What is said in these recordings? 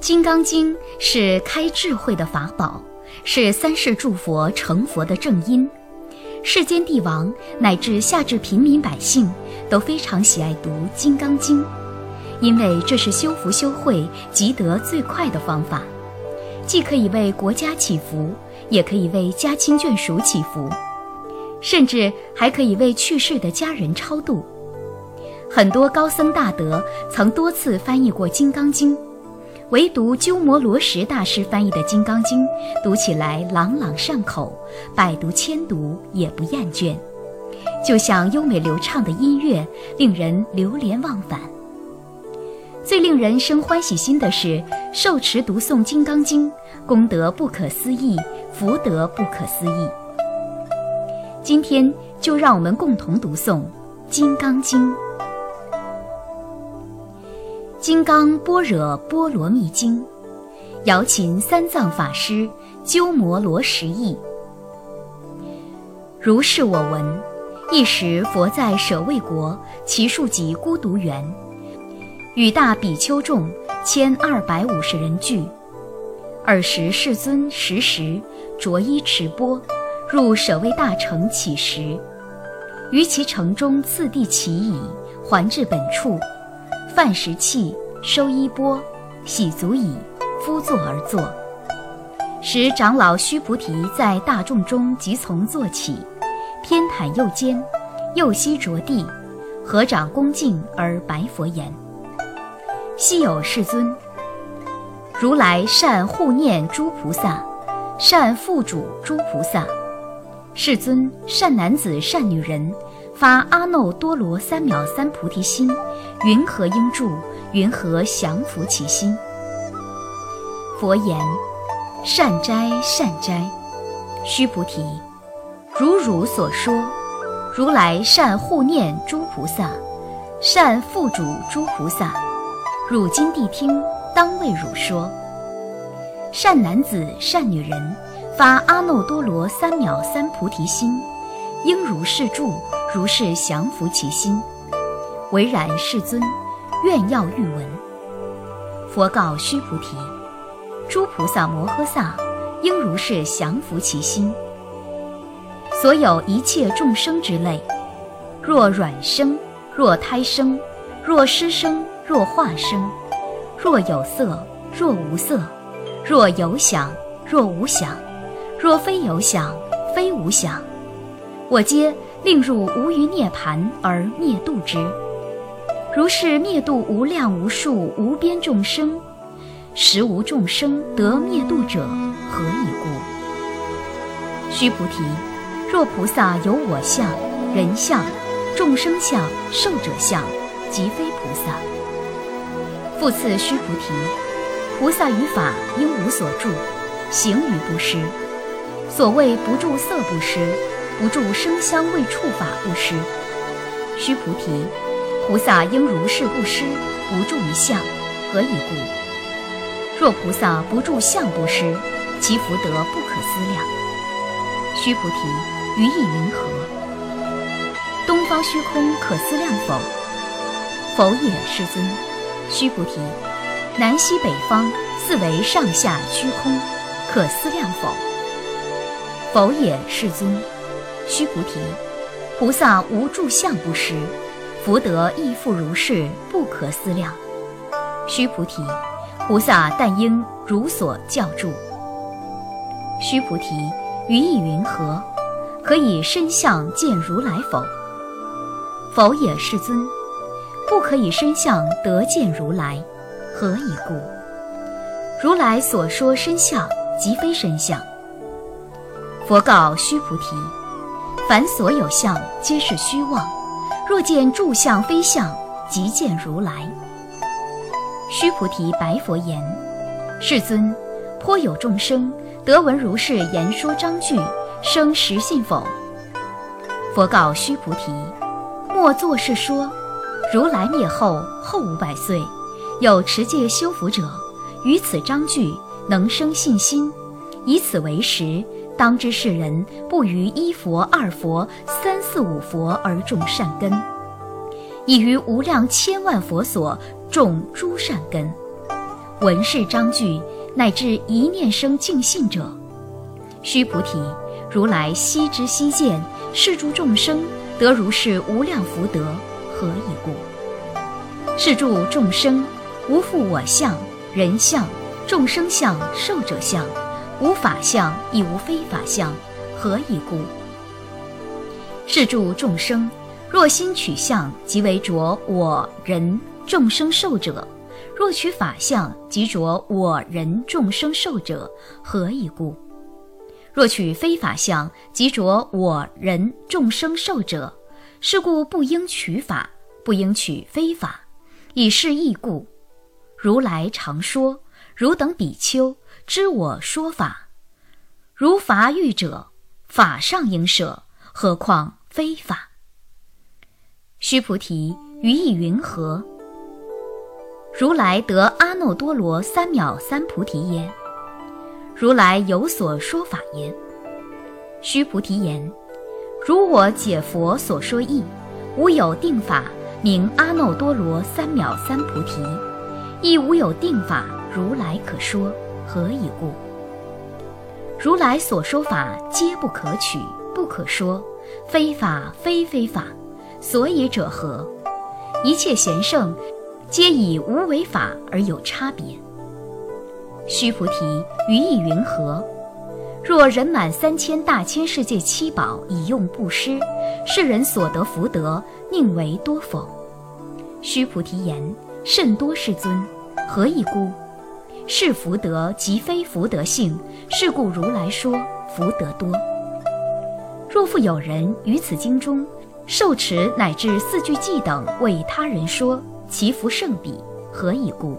金刚经是开智慧的法宝，是三世诸佛成佛的正因。世间帝王乃至下至平民百姓都非常喜爱读《金刚经》，因为这是修福修慧、积德最快的方法，既可以为国家祈福，也可以为家亲眷属祈福，甚至还可以为去世的家人超度。很多高僧大德曾多次翻译过《金刚经》。唯独鸠摩罗什大师翻译的《金刚经》，读起来朗朗上口，百读千读也不厌倦，就像优美流畅的音乐，令人流连忘返。最令人生欢喜心的是，受持读诵《金刚经》，功德不可思议，福德不可思议。今天就让我们共同读诵《金刚经》。《金刚般若波罗蜜经》，瑶琴三藏法师鸠摩罗什译。如是我闻：一时佛在舍卫国，其数及孤独园，与大比丘众千二百五十人聚。尔时世尊时时着衣持钵，入舍卫大城乞食。于其城中次第乞已，还至本处。饭食器，收衣钵，洗足矣，敷坐而坐。时长老须菩提在大众中即从坐起，偏袒右肩，右膝着地，合掌恭敬而白佛言：“昔有世尊，如来善护念诸菩萨，善护主诸菩萨。世尊善男子善女人。”发阿耨多罗三藐三菩提心，云何应住？云何降伏其心？佛言：善哉善哉，须菩提，如汝所说，如来善护念诸菩萨，善护主诸菩萨。汝今谛听，当为汝说。善男子善女人，发阿耨多罗三藐三菩提心，应如是住。如是降伏其心，唯然世尊，愿要欲闻。佛告须菩提：诸菩萨摩诃萨应如是降伏其心。所有一切众生之类，若卵生，若胎生，若湿生，若化生，若有色，若无色，若有想，若无想，若非有想，非无想，我皆。令入无余涅盘而灭度之，如是灭度无量无数无边众生，实无众生得灭度者，何以故？须菩提，若菩萨有我相、人相、众生相、寿者相，即非菩萨。复次，须菩提，菩萨于法应无所住，行于不施。所谓不住色不施。不住生香味触法布施，须菩提，菩萨应如是布施，不住于相，何以故？若菩萨不住相布施，其福德不可思量。须菩提，于意云何？东方虚空可思量否？否也，世尊。须菩提，南西北方四维上下虚空，可思量否？否也，世尊。须菩提，菩萨无住相不施，福德亦复如是，不可思量。须菩提，菩萨但应如所教住。须菩提，于意云何？可以身相见如来否？否也，世尊。不可以身相得见如来，何以故？如来所说身相，即非身相。佛告须菩提。凡所有相，皆是虚妄。若见诸相非相，即见如来。须菩提白佛言：“世尊，颇有众生得闻如是言说章句，生实信否？”佛告须菩提：“莫作是说。如来灭后后五百岁，有持戒修福者，于此章句能生信心，以此为实。”当知世人不于一佛、二佛、三四五佛而种善根，已于无量千万佛所种诸善根。闻是章句，乃至一念生净信者。须菩提，如来悉知悉见，是诸众生得如是无量福德，何以故？是诸众生无复我相、人相、众生相、寿者相，无法相，亦无非法相，何以故？是诸众生若心取相，即为着我人众生寿者；若取法相，即着我人众生寿者，何以故？若取非法相，即着我人众生寿者，是故不应取法，不应取非法。以是义故，如来常说：汝等比丘知我说法，如法欲者，法上应舍，何况非法？须菩提，于意云何？如来得阿耨多罗三藐三菩提耶？如来有所说法耶？须菩提言：如我解佛所说义，无有定法。名阿耨多罗三藐三菩提，亦无有定法如来可说，何以故？如来所说法皆不可取，不可说，非法非非法，所以者何？一切贤圣，皆以无为法而有差别。须菩提，于意云何？若人满三千大千世界七宝以用布施，世人所得福德。宁为多否？须菩提言：甚多，世尊。何以故？是福德即非福德性，是故如来说福德多。若复有人于此经中受持乃至四句偈等为他人说，其福甚彼。何以故？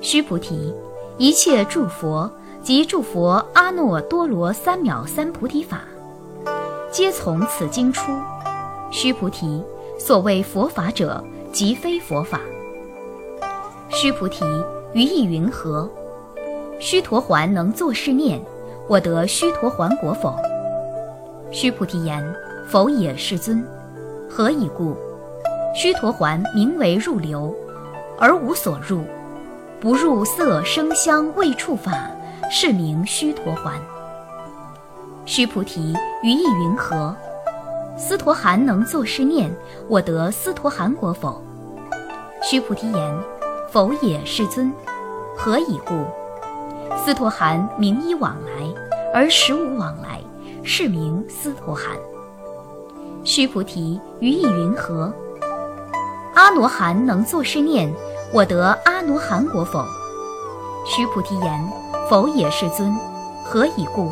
须菩提，一切诸佛及诸佛阿耨多罗三藐三菩提法，皆从此经出。须菩提，所谓佛法者，即非佛法。须菩提，于意云何？须陀环能作是念：我得须陀环果否？须菩提言：否也，世尊。何以故？须陀环名为入流，而无所入，不入色声香味触法，是名须陀环。须菩提，于意云何？斯陀含能作是念：我得斯陀含果否？须菩提言：否也，世尊。何以故？斯陀含名依往来，而实无往来，是名斯陀含。须菩提，于意云何？阿罗汉能作是念：我得阿罗汉果否？须菩提言：否也，世尊。何以故？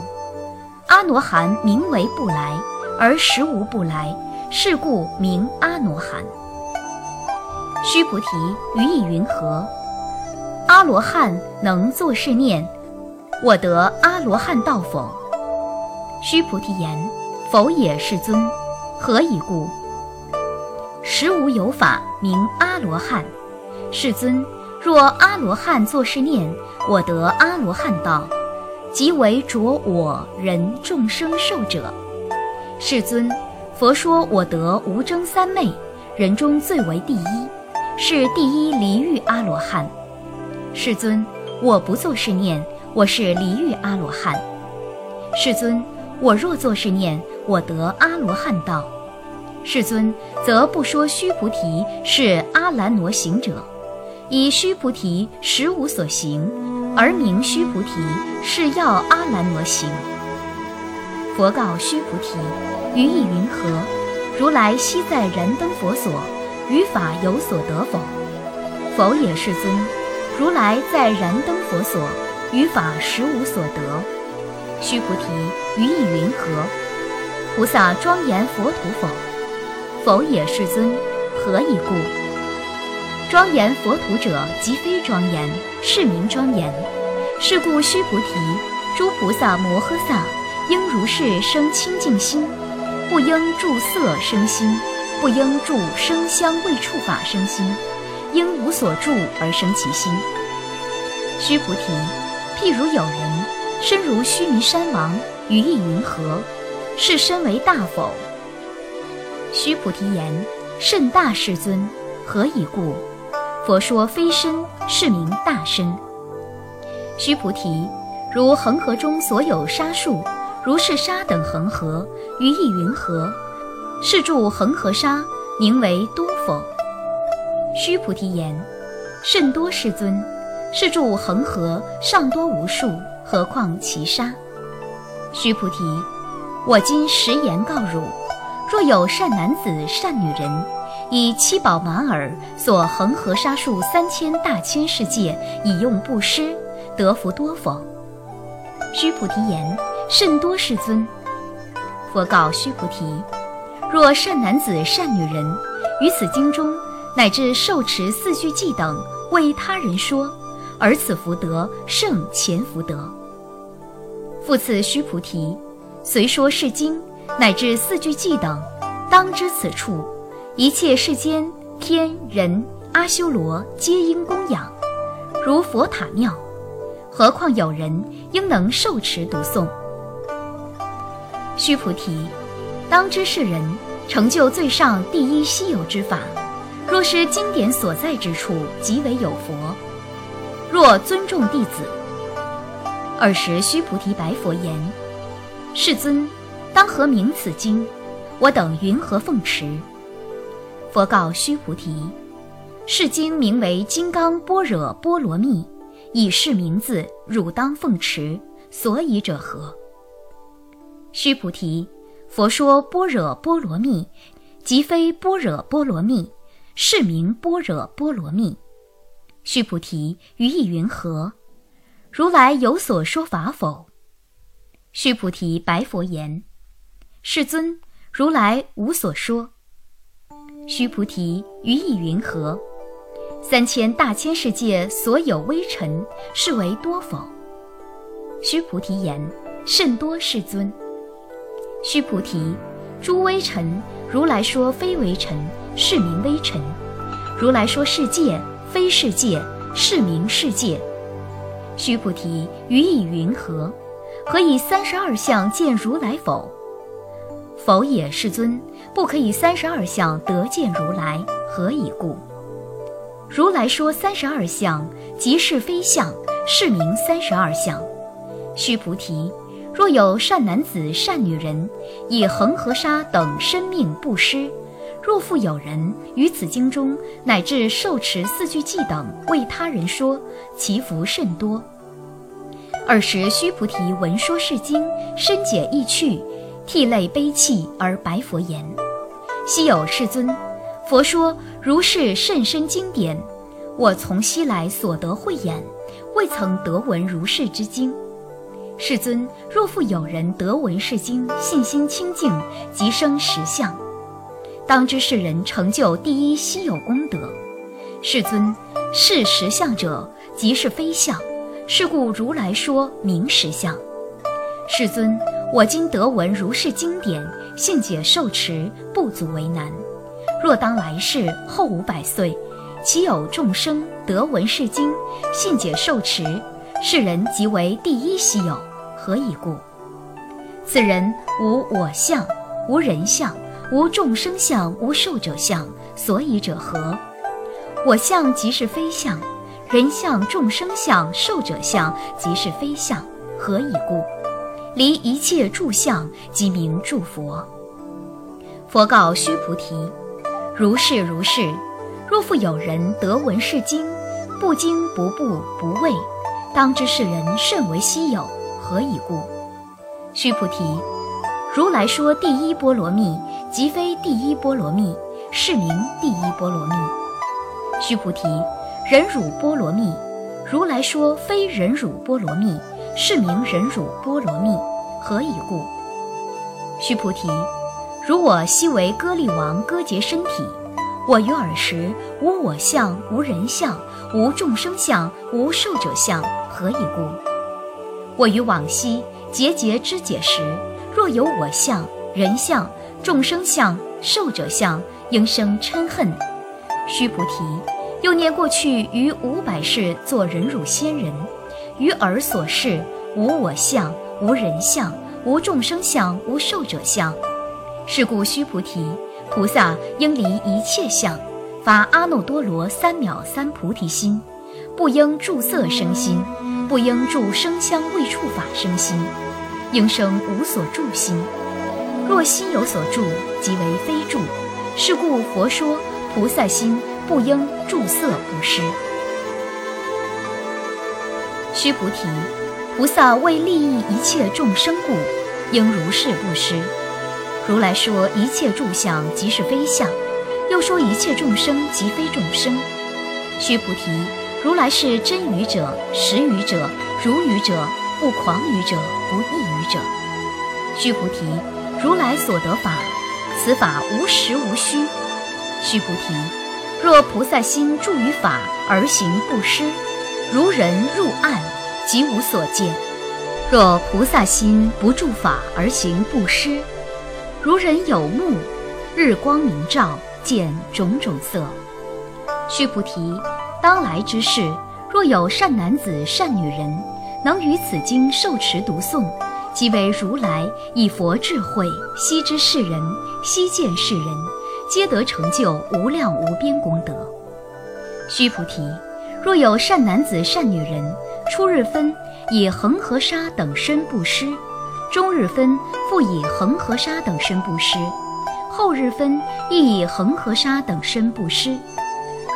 阿罗汉名为不来。而实无不来，是故名阿罗汉。须菩提，于意云何？阿罗汉能作是念：我得阿罗汉道否？须菩提言：否也，世尊。何以故？实无有法名阿罗汉。世尊，若阿罗汉作是念：我得阿罗汉道，即为着我人众生寿者。世尊，佛说我得无争三昧，人中最为第一，是第一离欲阿罗汉。世尊，我不作是念，我是离欲阿罗汉。世尊，我若作是念，我得阿罗汉道。世尊，则不说须菩提是阿兰罗行者，以须菩提实无所行，而名须菩提是要阿兰罗行。佛告须菩提：“于意云何？如来昔在燃灯佛所，于法有所得否？”“否也，世尊。如来在燃灯佛所，于法实无所得。”须菩提，于意云何？菩萨庄严佛土否？“否也，世尊。何以故？庄严佛土者，即非庄严，是名庄严。是故须菩提，诸菩萨摩诃萨。”应如是生清净心，不应住色生心，不应住声香味触法生心，应无所住而生其心。须菩提，譬如有人身如须弥山王，于意云何？是身为大否？须菩提言：甚大，世尊。何以故？佛说非身，是名大身。须菩提，如恒河中所有沙数，如是沙等恒河，于意云何？是住恒河沙，名为多否？须菩提言：甚多，世尊。是住恒河尚多无数，何况其沙？须菩提，我今实言告汝：若有善男子、善女人，以七宝马耳所恒河沙数三千大千世界，以用布施，得福多否？须菩提言：甚多，世尊。佛告须菩提：若善男子、善女人，于此经中乃至受持四句偈等，为他人说。而此福德胜前福德。复次，须菩提，虽说是经乃至四句偈等，当知此处一切世间天人阿修罗皆应供养，如佛塔庙。何况有人应能受持读诵？须菩提，当知是人成就最上第一稀有之法，若是经典所在之处，即为有佛。若尊重弟子，尔时须菩提白佛言：“世尊，当何名此经？我等云何奉持？”佛告须菩提：“是经名为《金刚般若波罗蜜》，以是名字，汝当奉持。所以者何？”须菩提，佛说般若波罗蜜，即非般若波罗蜜，是名般若波罗蜜。须菩提，于意云何？如来有所说法否？须菩提白佛言：“世尊，如来无所说。”须菩提，于意云何？三千大千世界所有微尘，是为多否？须菩提言：“甚多，世尊。”须菩提，诸微尘，如来说非微尘，是名微尘；如来说世界。非世界，是名世界。须菩提，于意云何？何以三十二相见如来否？否也，世尊，不可以三十二相得见如来。何以故？如来说三十二相，即是非相，是名三十二相。须菩提，若有善男子、善女人，以恒河沙等生命布施。若复有人于此经中乃至受持四句偈等为他人说，其福甚多。尔时须菩提闻说是经，深解意趣，涕泪悲泣而白佛言：“昔有世尊，佛说如是甚深经典，我从昔来所得慧眼，未曾得闻如是之经。世尊，若复有人得闻是经，信心清净，即生实相。”当知是人成就第一稀有功德，世尊，是实相者，即是非相，是故如来说明实相。世尊，我今得闻如是经典，信解受持，不足为难。若当来世后五百岁，其有众生得闻是经，信解受持，世人即为第一稀有。何以故？此人无我相，无人相。无众生相，无寿者相，所以者何？我相即是非相，人相、众生相、寿者相即是非相，何以故？离一切住相，即名住佛。佛告须菩提：如是如是。若复有人得闻是经，不惊不怖不畏，当知是人甚为稀有。何以故？须菩提，如来说第一波罗蜜。即非第一波罗蜜，是名第一波罗蜜。须菩提，忍辱波罗蜜，如来说非忍辱波罗蜜，是名忍辱波罗蜜。何以故？须菩提，如我昔为歌利王割截身体，我于尔时无我相，无人相，无众生相，无寿者相。何以故？我于往昔节节知解时，若有我相、人相。众生相、寿者相，应生嗔恨。须菩提，又念过去于五百世作忍辱仙人，于尔所示无我相、无人相、无众生相、无寿者相。是故须菩提，菩萨应离一切相，发阿耨多罗三藐三菩提心，不应住色生心，不应住声香味触法生心，应生无所住心。若心有所住，即为非住。是故佛说，菩萨心不应住色布施。须菩提，菩萨为利益一切众生故，应如是布施。如来说一切住相即是非相，又说一切众生即非众生。须菩提，如来是真语者、实语者、如语者、不诳语者、不异语者。须菩提，如来所得法，此法无实无虚。须菩提，若菩萨心住于法而行布施，如人入暗，即无所见；若菩萨心不住法而行布施，如人有目，日光明照，见种种色。须菩提，当来之世，若有善男子、善女人，能于此经受持读诵，即为如来以佛智慧悉知世人，悉见世人，皆得成就无量无边功德。须菩提，若有善男子、善女人，初日分以恒河沙等身布施。终日分复以恒河沙等身布施，后日分亦以恒河沙等身布施，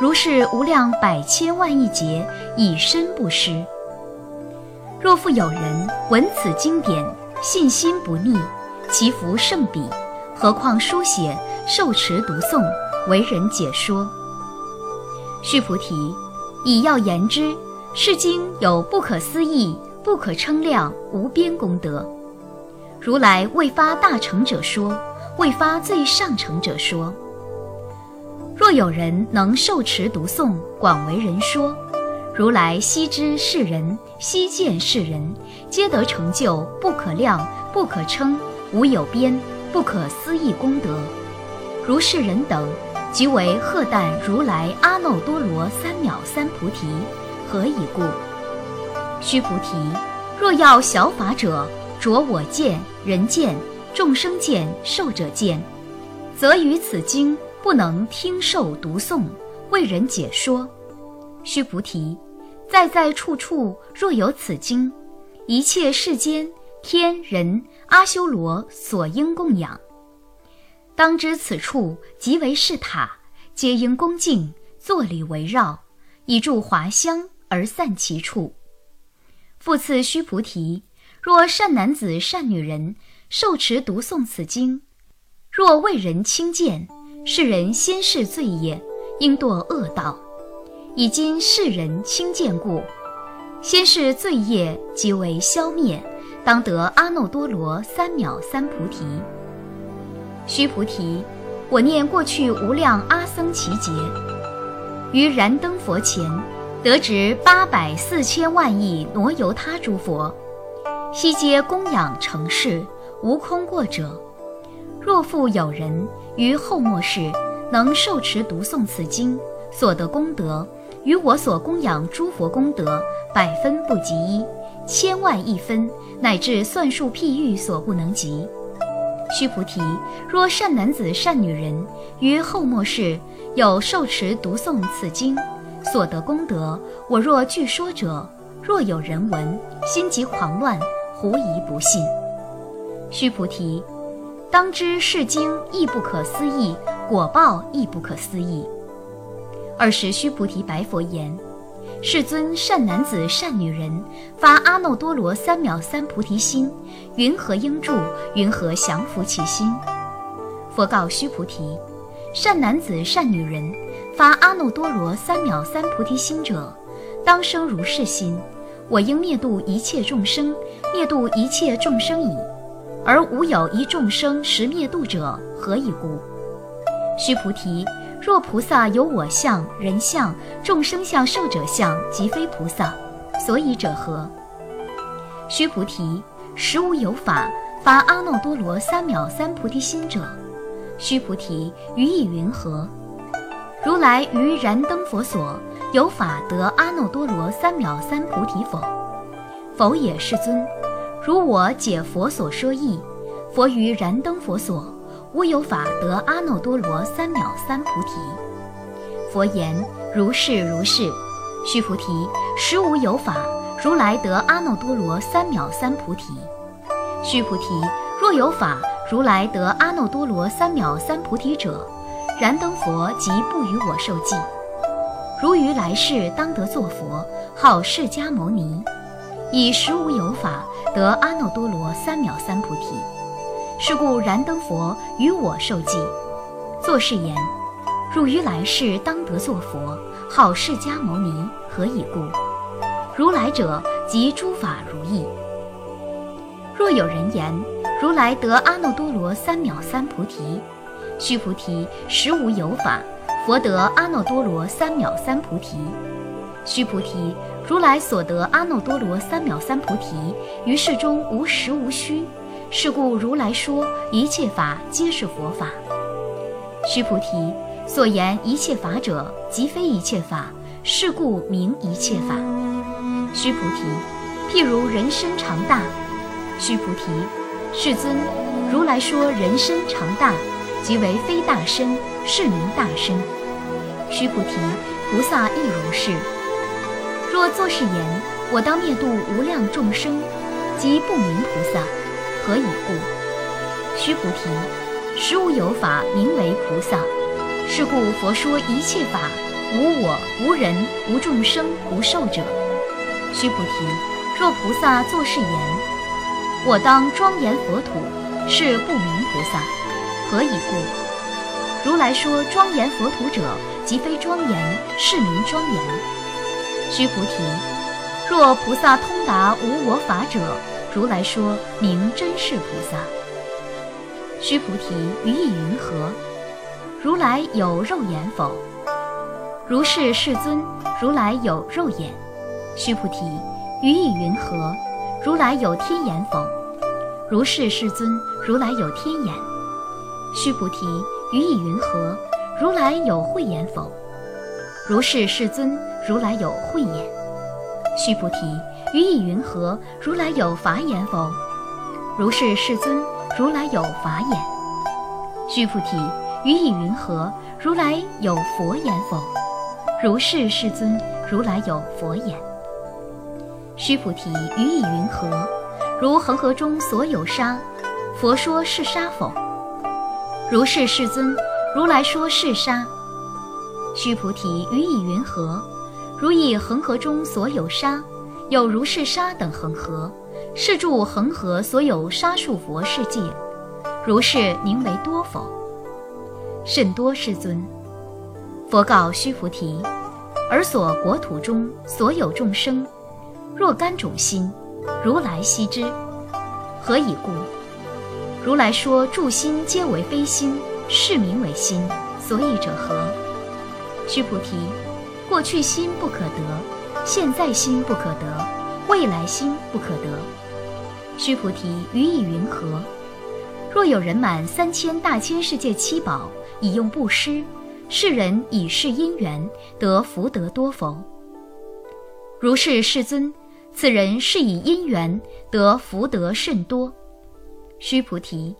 如是无量百千万亿劫以身布施。若复有人闻此经典，信心不逆，其福甚彼。何况书写、受持、读诵、为人解说。须菩提，以要言之，是经有不可思议、不可称量、无边功德。如来未发大乘者说，未发最上乘者说。若有人能受持读诵，广为人说，如来悉知世人，悉见世人，皆得成就不可量、不可称、无有边、不可思议功德。如是人等，即为赫旦如来阿耨多罗三藐三菩提。何以故？须菩提，若要小法者。着我见、人见、众生见、寿者见，则于此经不能听受读诵，为人解说。须菩提，在在处处若有此经，一切世间天人阿修罗所应供养。当知此处即为是塔，皆应恭敬坐礼围绕，以助华香而散其处。复次，须菩提。若善男子、善女人受持读诵此经，若为人轻贱，是人先世罪业，应堕恶道。以今世人轻贱故，先世罪业即为消灭，当得阿耨多罗三藐三菩提。须菩提，我念过去无量阿僧祇劫，于燃灯佛前，得值八百四千万亿挪由他诸佛。悉皆供养成事，无空过者。若复有人于后末世能受持读诵此经，所得功德，与我所供养诸佛功德百分不及一，千万亿分，乃至算数譬喻所不能及。须菩提，若善男子、善女人于后末世有受持读诵此经，所得功德，我若据说者，若有人闻，心即狂乱。狐疑不信，须菩提，当知是经亦不可思议，果报亦不可思议。尔时须菩提白佛言：“世尊，善男子、善女人发阿耨多罗三藐三菩提心，云何应住？云何降伏其心？”佛告须菩提：“善男子、善女人发阿耨多罗三藐三菩提心者，当生如是心。”我应灭度一切众生，灭度一切众生矣，而无有一众生实灭度者，何以故？须菩提，若菩萨有我相、人相、众生相、寿者相，即非菩萨，所以者何？须菩提，实无有法发阿耨多罗三藐三菩提心者。须菩提，于意云何？如来于燃灯佛所。有法得阿耨多罗三藐三菩提否？否也，世尊。如我解佛所说义，佛于燃灯佛所，无有法得阿耨多罗三藐三菩提。佛言：“如是如是。”须菩提，实无有法，如来得阿耨多罗三藐三菩提。须菩提，若有法，如来得阿耨多罗三藐三菩提者，燃灯佛即不与我受记。如于来世当得作佛，号释迦牟尼，以实无有法得阿耨多罗三藐三菩提。是故燃灯佛与我受记，作是言：汝于来世当得作佛，号释迦牟尼，何以故？如来者，即诸法如意。若有人言：如来得阿耨多罗三藐三菩提，须菩提，实无有法。佛得阿耨多罗三藐三菩提，须菩提，如来所得阿耨多罗三藐三菩提，于世中无实无虚，是故如来说一切法皆是佛法。须菩提，所言一切法者，即非一切法，是故名一切法。须菩提，譬如人身长大。须菩提，世尊，如来说人身长大，即为非大身，是名大身。须菩提，菩萨亦如是。若作是言，我当灭度无量众生，即不名菩萨。何以故？须菩提，实无有法名为菩萨。是故佛说一切法，无我、无人、无众生、无寿者。须菩提，若菩萨作是言，我当庄严佛土，是不名菩萨。何以故？如来说庄严佛土者。即非庄严，是名庄严。须菩提，若菩萨通达无我法者，如来说名真是菩萨。须菩提，于意云何？如来有肉眼否？如是，世尊，如来有肉眼。须菩提，于意云何？如来有天眼否？如是，世尊，如来有天眼。须菩提，于意云何？如来有慧眼否？如是，世尊，如来有慧眼。须菩提，于意云何？如来有法眼否？如是，世尊，如来有法眼。须菩提，于意云何？如来有佛眼否？如是，世尊，如来有佛眼。须菩提，于意云何？如恒河中所有沙，佛说是沙否？如是，世尊。如来说是沙，须菩提，于意云何？如以恒河中所有沙，有如是沙等恒河，是住恒河所有沙数佛世界，如是名为多否？甚多，世尊。佛告须菩提：尔所国土中所有众生，若干种心，如来悉知。何以故？如来说诸心皆为非心。是名为心，所以者何？须菩提，过去心不可得，现在心不可得，未来心不可得。须菩提，于意云何？若有人满三千大千世界七宝，以用布施，世人以是因缘得福德多否？如是，世尊，此人是以因缘得福德甚多。须菩提，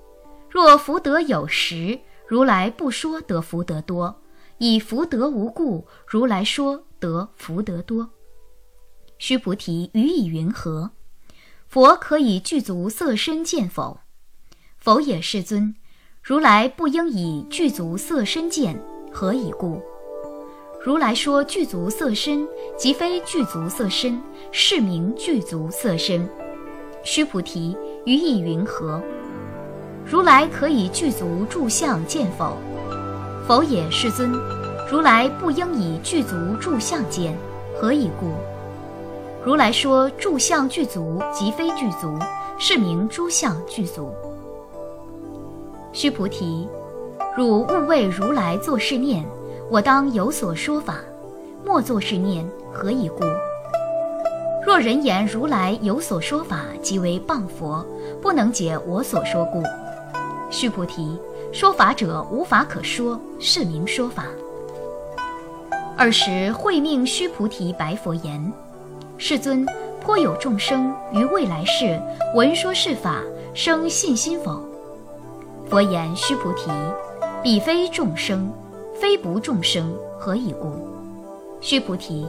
若福德有实。如来不说得福德多，以福德无故，如来说得福德多。须菩提，于以云何？佛可以具足色身见否？否也，世尊。如来不应以具足色身见，何以故？如来说具足色身，即非具足色身，是名具足色身。须菩提，于意云何？如来可以具足住相见否？否也，世尊。如来不应以具足住相见，何以故？如来说住相具足，即非具足，是名诸相具足。须菩提，汝勿为如来作是念：我当有所说法，莫作是念，何以故？若人言如来有所说法，即为谤佛，不能解我所说故。须菩提，说法者无法可说，是名说法。尔时会命须菩提白佛言：“世尊，颇有众生于未来世闻说是法，生信心否？”佛言：“须菩提，彼非众生，非不众生，何以故？须菩提，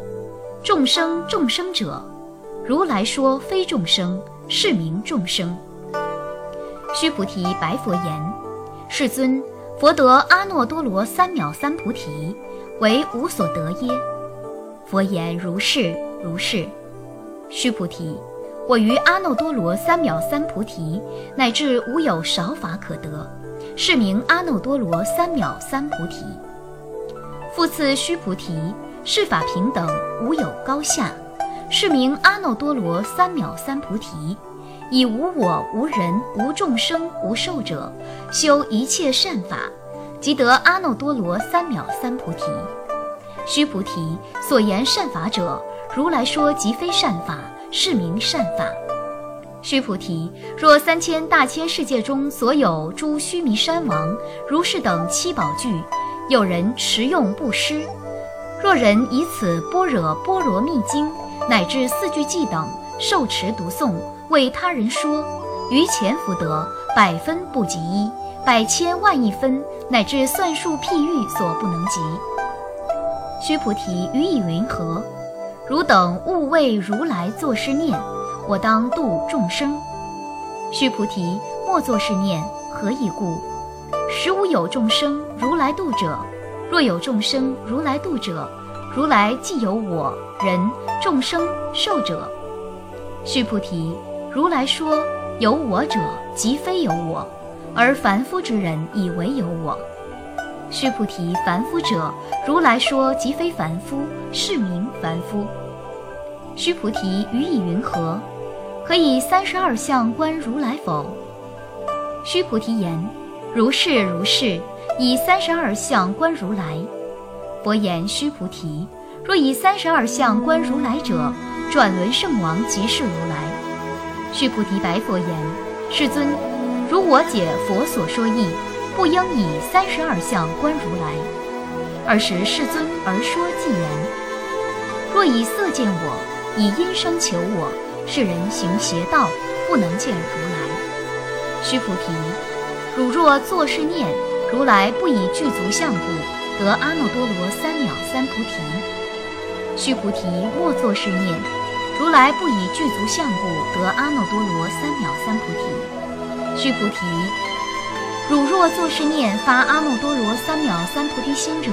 众生众生者，如来说非众生，是名众生。须菩提白佛言：“世尊，佛得阿耨多罗三藐三菩提，为无所得耶？”佛言：“如是，如是。”须菩提，我于阿耨多罗三藐三菩提，乃至无有少法可得，是名阿耨多罗三藐三菩提。复次，须菩提，是法平等，无有高下，是名阿耨多罗三藐三菩提。以无我、无人、无众生、无寿者，修一切善法，即得阿耨多罗三藐三菩提。须菩提，所言善法者，如来说即非善法，是名善法。须菩提，若三千大千世界中所有诸须弥山王、如是等七宝具，有人持用不施，若人以此般若波罗蜜经乃至四句偈等受持读诵。为他人说，于前福德百分不及一，百千万亿分，乃至算数譬喻所不能及。须菩提，予以云何？汝等勿为如来作是念：我当度众生。须菩提，莫作是念，何以故？实无有众生如来度者。若有众生如来度者，如来既有我人众生寿者。须菩提。如来说有我者，即非有我，而凡夫之人以为有我。须菩提，凡夫者，如来说即非凡夫，是名凡夫。须菩提，予以云何？可以三十二相观如来否？须菩提言：如是如是，以三十二相观如来。佛言：须菩提，若以三十二相观如来者，转轮圣王即是如来。须菩提白佛言：“世尊，如我解佛所说义，不应以三十二相观如来。尔时世尊而说偈言：若以色见我，以音声求我，是人行邪道，不能见如来。须菩提，汝若作是念，如来不以具足相故，得阿耨多罗三藐三菩提。须菩提，莫作是念。”如来不以具足相故得阿耨多罗三藐三菩提。须菩提，汝若作是念发阿耨多罗三藐三菩提心者，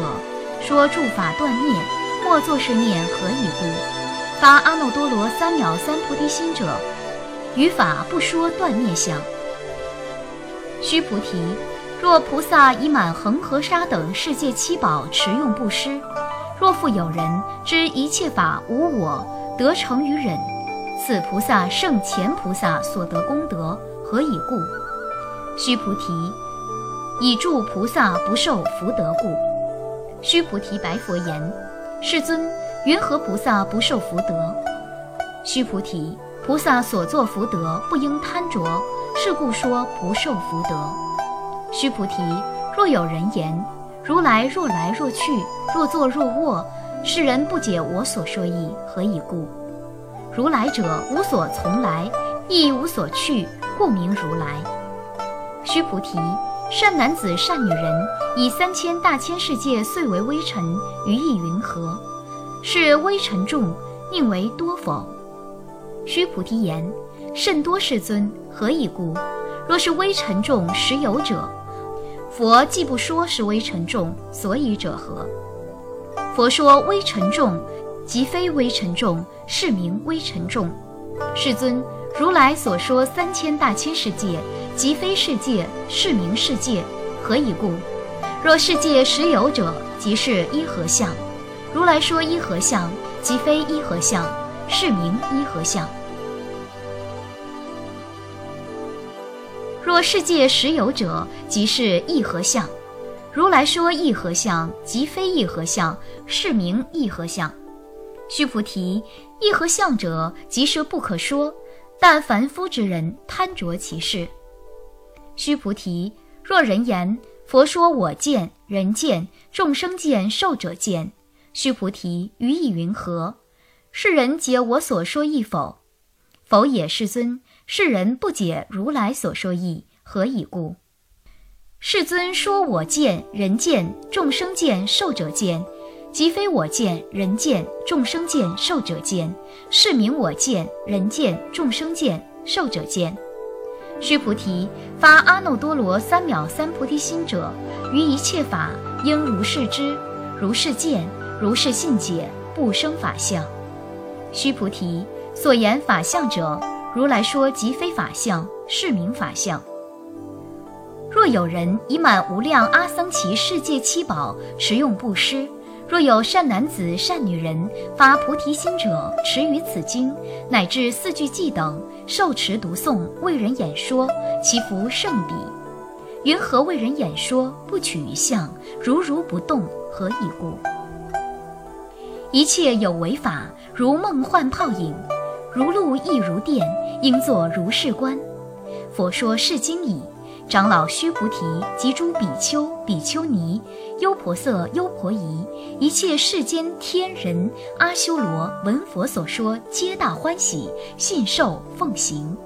说诸法断灭，莫作是念何以故？发阿耨多罗三藐三菩提心者，于法不说断灭相。须菩提，若菩萨以满恒河沙等世界七宝持用布施，若复有人知一切法无我。得成于忍，此菩萨胜前菩萨所得功德，何以故？须菩提，以助菩萨不受福德故。须菩提白佛言：世尊，云何菩萨不受福德？须菩提，菩萨所作福德不应贪着，是故说不受福德。须菩提，若有人言：如来若来若去，若坐若卧。世人不解我所说意，何以故？如来者，无所从来，亦无所去，故名如来。须菩提，善男子、善女人，以三千大千世界遂为微尘，于意云何？是微尘众，宁为多否？须菩提言：甚多，世尊。何以故？若是微尘众实有者，佛既不说是微尘众，所以者何？佛说微尘众，即非微尘众，是名微尘众。世尊，如来所说三千大千世界，即非世界，是名世界。何以故？若世界实有者，即是一合相。如来说一合相，即非一合相，是名一合相。若世界实有者，即是一合相。如来说一合相，即非一合相，是名一合相。须菩提，一合相者，即是不可说，但凡夫之人贪着其事。须菩提，若人言佛说我见、人见、众生见、寿者见，须菩提，于意云何？世人解我所说意否？否也，世尊。世人不解如来所说意，何以故？世尊说我见、人见、众生见、寿者见，即非我见、人见、众生见、寿者见，是名我见、人见、众生见、寿者见。须菩提，发阿耨多罗三藐三菩提心者，于一切法应如是知，如是见，如是信解，不生法相。须菩提，所言法相者，如来说即非法相，是名法相。若有人以满无量阿僧祇世界七宝持用布施，若有善男子、善女人发菩提心者，持于此经乃至四句偈等，受持读诵，为人演说，其福甚彼。云何为人演说？不取于相，如如不动，何以故？一切有为法，如梦幻泡影，如露亦如电，应作如是观。佛说是经已。长老须菩提及诸比丘、比丘尼、优婆塞、优婆夷，一切世间天人阿修罗闻佛所说，皆大欢喜，信受奉行。